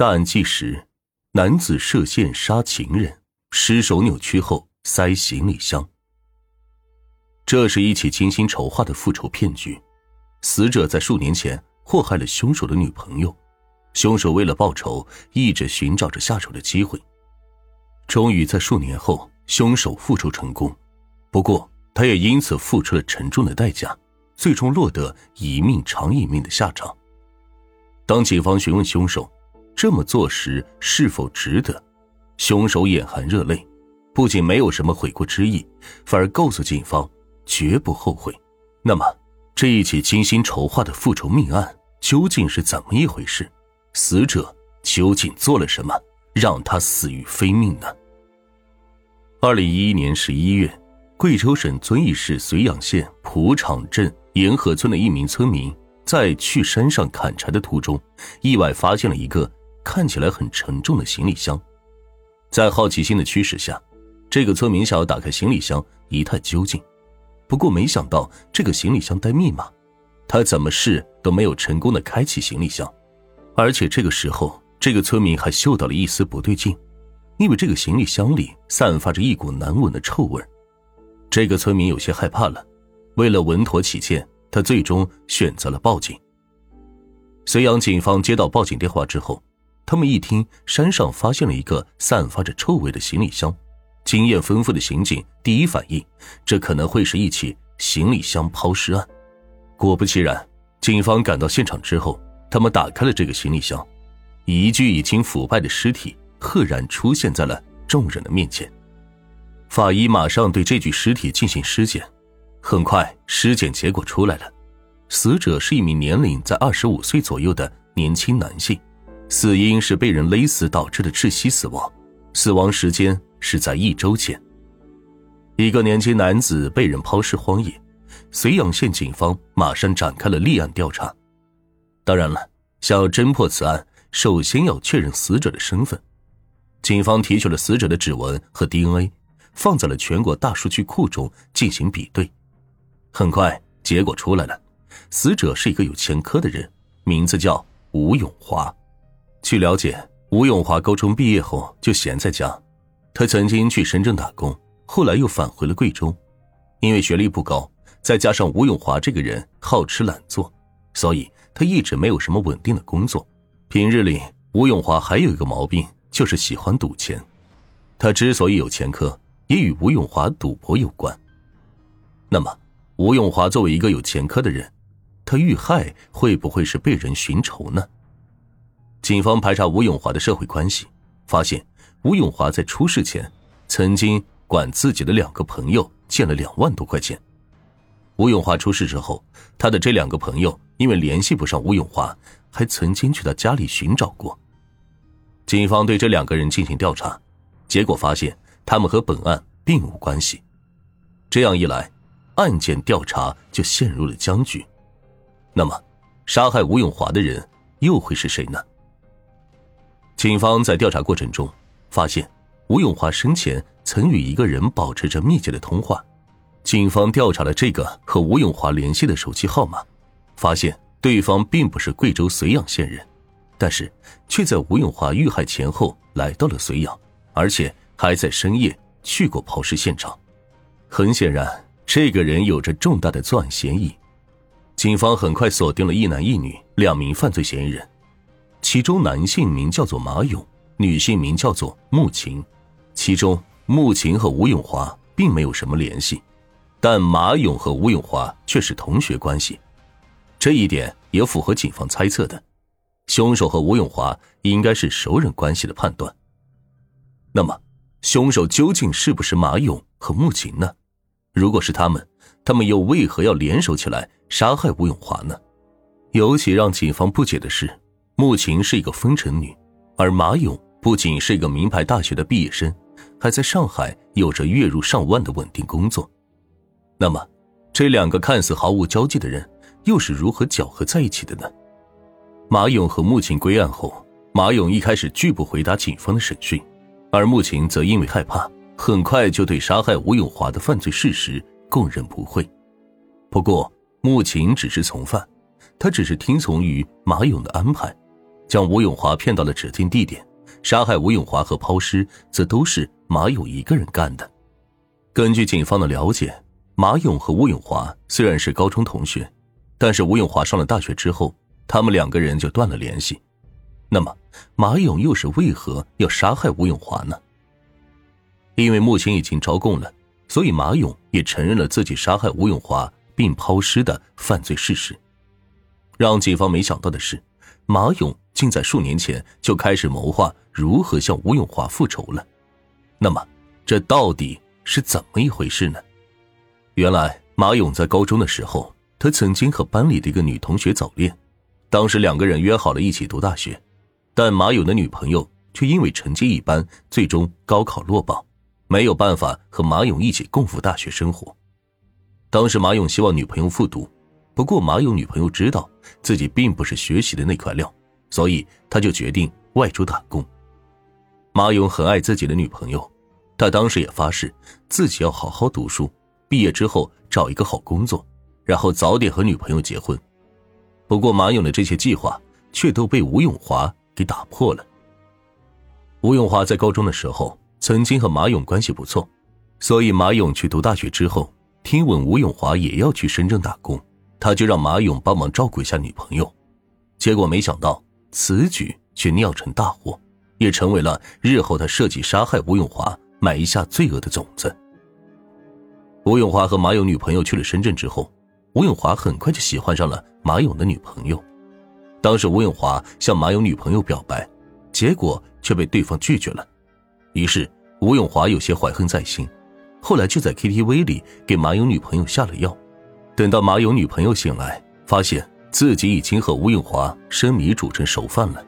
大案纪实：男子涉线杀情人，失手扭曲后塞行李箱。这是一起精心筹划的复仇骗局。死者在数年前祸害了凶手的女朋友，凶手为了报仇，一直寻找着下手的机会。终于在数年后，凶手复仇成功，不过他也因此付出了沉重的代价，最终落得一命偿一命的下场。当警方询问凶手。这么做时是否值得？凶手眼含热泪，不仅没有什么悔过之意，反而告诉警方绝不后悔。那么，这一起精心筹划的复仇命案究竟是怎么一回事？死者究竟做了什么，让他死于非命呢？二零一一年十一月，贵州省遵义市绥阳县蒲场镇沿河村的一名村民在去山上砍柴的途中，意外发现了一个。看起来很沉重的行李箱，在好奇心的驱使下，这个村民想要打开行李箱一探究竟。不过没想到这个行李箱带密码，他怎么试都没有成功的开启行李箱。而且这个时候，这个村民还嗅到了一丝不对劲，因为这个行李箱里散发着一股难闻的臭味。这个村民有些害怕了，为了稳妥起见，他最终选择了报警。绥阳警方接到报警电话之后。他们一听山上发现了一个散发着臭味的行李箱，经验丰富的刑警第一反应，这可能会是一起行李箱抛尸案。果不其然，警方赶到现场之后，他们打开了这个行李箱，一具已经腐败的尸体赫然出现在了众人的面前。法医马上对这具尸体进行尸检，很快尸检结果出来了，死者是一名年龄在二十五岁左右的年轻男性。死因是被人勒死导致的窒息死亡，死亡时间是在一周前。一个年轻男子被人抛尸荒野，绥阳县警方马上展开了立案调查。当然了，想要侦破此案，首先要确认死者的身份。警方提取了死者的指纹和 DNA，放在了全国大数据库中进行比对。很快，结果出来了，死者是一个有前科的人，名字叫吴永华。据了解，吴永华高中毕业后就闲在家。他曾经去深圳打工，后来又返回了贵州。因为学历不高，再加上吴永华这个人好吃懒做，所以他一直没有什么稳定的工作。平日里，吴永华还有一个毛病，就是喜欢赌钱。他之所以有前科，也与吴永华赌博有关。那么，吴永华作为一个有前科的人，他遇害会不会是被人寻仇呢？警方排查吴永华的社会关系，发现吴永华在出事前曾经管自己的两个朋友借了两万多块钱。吴永华出事之后，他的这两个朋友因为联系不上吴永华，还曾经去他家里寻找过。警方对这两个人进行调查，结果发现他们和本案并无关系。这样一来，案件调查就陷入了僵局。那么，杀害吴永华的人又会是谁呢？警方在调查过程中发现，吴永华生前曾与一个人保持着密切的通话。警方调查了这个和吴永华联系的手机号码，发现对方并不是贵州绥阳县人，但是却在吴永华遇害前后来到了绥阳，而且还在深夜去过抛尸现场。很显然，这个人有着重大的作案嫌疑。警方很快锁定了一男一女两名犯罪嫌疑人。其中男性名叫做马勇，女性名叫做穆晴。其中穆晴和吴永华并没有什么联系，但马勇和吴永华却是同学关系。这一点也符合警方猜测的，凶手和吴永华应该是熟人关系的判断。那么，凶手究竟是不是马勇和穆晴呢？如果是他们，他们又为何要联手起来杀害吴永华呢？尤其让警方不解的是。穆晴是一个风尘女，而马勇不仅是一个名牌大学的毕业生，还在上海有着月入上万的稳定工作。那么，这两个看似毫无交集的人，又是如何搅合在一起的呢？马勇和穆晴归案后，马勇一开始拒不回答警方的审讯，而穆晴则因为害怕，很快就对杀害吴永华的犯罪事实供认不讳。不过，穆晴只是从犯，她只是听从于马勇的安排。将吴永华骗到了指定地点，杀害吴永华和抛尸则都是马勇一个人干的。根据警方的了解，马勇和吴永华虽然是高中同学，但是吴永华上了大学之后，他们两个人就断了联系。那么，马勇又是为何要杀害吴永华呢？因为目前已经招供了，所以马勇也承认了自己杀害吴永华并抛尸的犯罪事实。让警方没想到的是，马勇竟在数年前就开始谋划如何向吴永华复仇了。那么，这到底是怎么一回事呢？原来，马勇在高中的时候，他曾经和班里的一个女同学早恋，当时两个人约好了一起读大学。但马勇的女朋友却因为成绩一般，最终高考落榜，没有办法和马勇一起共赴大学生活。当时马勇希望女朋友复读，不过马勇女朋友知道自己并不是学习的那块料，所以他就决定外出打工。马勇很爱自己的女朋友，他当时也发誓自己要好好读书，毕业之后找一个好工作，然后早点和女朋友结婚。不过马勇的这些计划却都被吴永华。给打破了。吴永华在高中的时候曾经和马勇关系不错，所以马勇去读大学之后，听闻吴永华也要去深圳打工，他就让马勇帮忙照顾一下女朋友。结果没想到此举却酿成大祸，也成为了日后他设计杀害吴永华、埋下罪恶的种子。吴永华和马勇女朋友去了深圳之后，吴永华很快就喜欢上了马勇的女朋友。当时吴永华向马勇女朋友表白，结果却被对方拒绝了。于是吴永华有些怀恨在心，后来就在 KTV 里给马勇女朋友下了药。等到马勇女朋友醒来，发现自己已经和吴永华生米煮成熟饭了。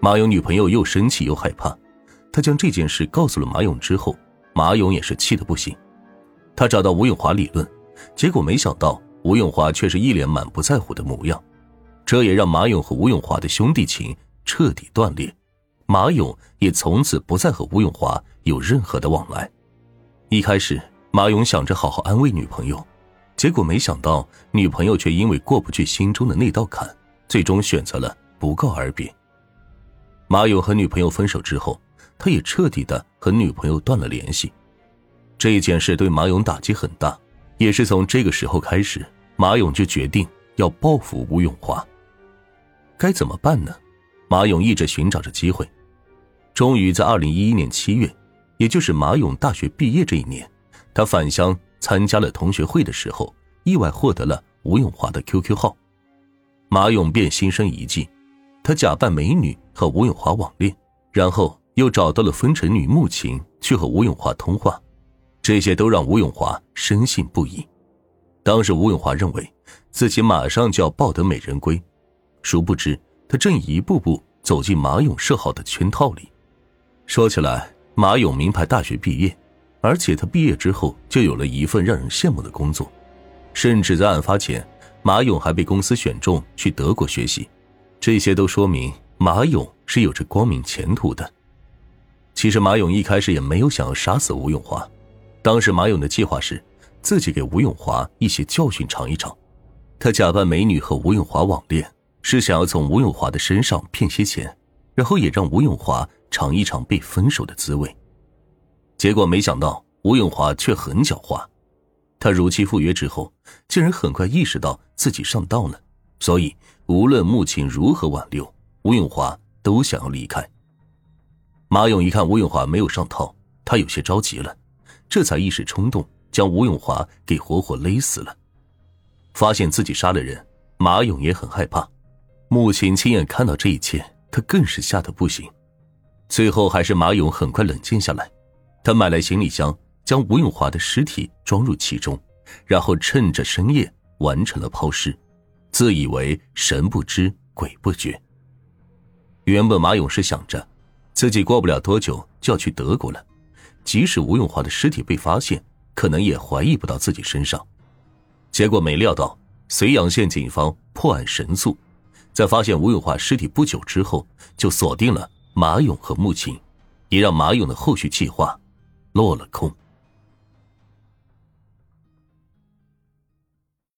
马勇女朋友又生气又害怕，她将这件事告诉了马勇之后，马勇也是气得不行。他找到吴永华理论，结果没想到吴永华却是一脸满不在乎的模样。这也让马勇和吴永华的兄弟情彻底断裂，马勇也从此不再和吴永华有任何的往来。一开始，马勇想着好好安慰女朋友，结果没想到女朋友却因为过不去心中的那道坎，最终选择了不告而别。马勇和女朋友分手之后，他也彻底的和女朋友断了联系。这件事对马勇打击很大，也是从这个时候开始，马勇就决定要报复吴永华。该怎么办呢？马勇一直寻找着机会，终于在二零一一年七月，也就是马勇大学毕业这一年，他返乡参加了同学会的时候，意外获得了吴永华的 QQ 号。马勇便心生一计，他假扮美女和吴永华网恋，然后又找到了风尘女穆晴去和吴永华通话，这些都让吴永华深信不疑。当时吴永华认为自己马上就要抱得美人归。殊不知，他正一步步走进马勇设好的圈套里。说起来，马勇名牌大学毕业，而且他毕业之后就有了一份让人羡慕的工作，甚至在案发前，马勇还被公司选中去德国学习。这些都说明马勇是有着光明前途的。其实，马勇一开始也没有想要杀死吴永华，当时马勇的计划是自己给吴永华一些教训尝一尝。他假扮美女和吴永华网恋。是想要从吴永华的身上骗些钱，然后也让吴永华尝一尝被分手的滋味。结果没想到吴永华却很狡猾，他如期赴约之后，竟然很快意识到自己上当了，所以无论穆青如何挽留，吴永华都想要离开。马勇一看吴永华没有上套，他有些着急了，这才一时冲动将吴永华给活活勒死了。发现自己杀了人，马勇也很害怕。母亲亲眼看到这一切，他更是吓得不行。最后还是马勇很快冷静下来，他买来行李箱，将吴永华的尸体装入其中，然后趁着深夜完成了抛尸，自以为神不知鬼不觉。原本马勇是想着，自己过不了多久就要去德国了，即使吴永华的尸体被发现，可能也怀疑不到自己身上。结果没料到，绥阳县警方破案神速。在发现吴永华尸体不久之后，就锁定了马勇和穆青，也让马勇的后续计划落了空。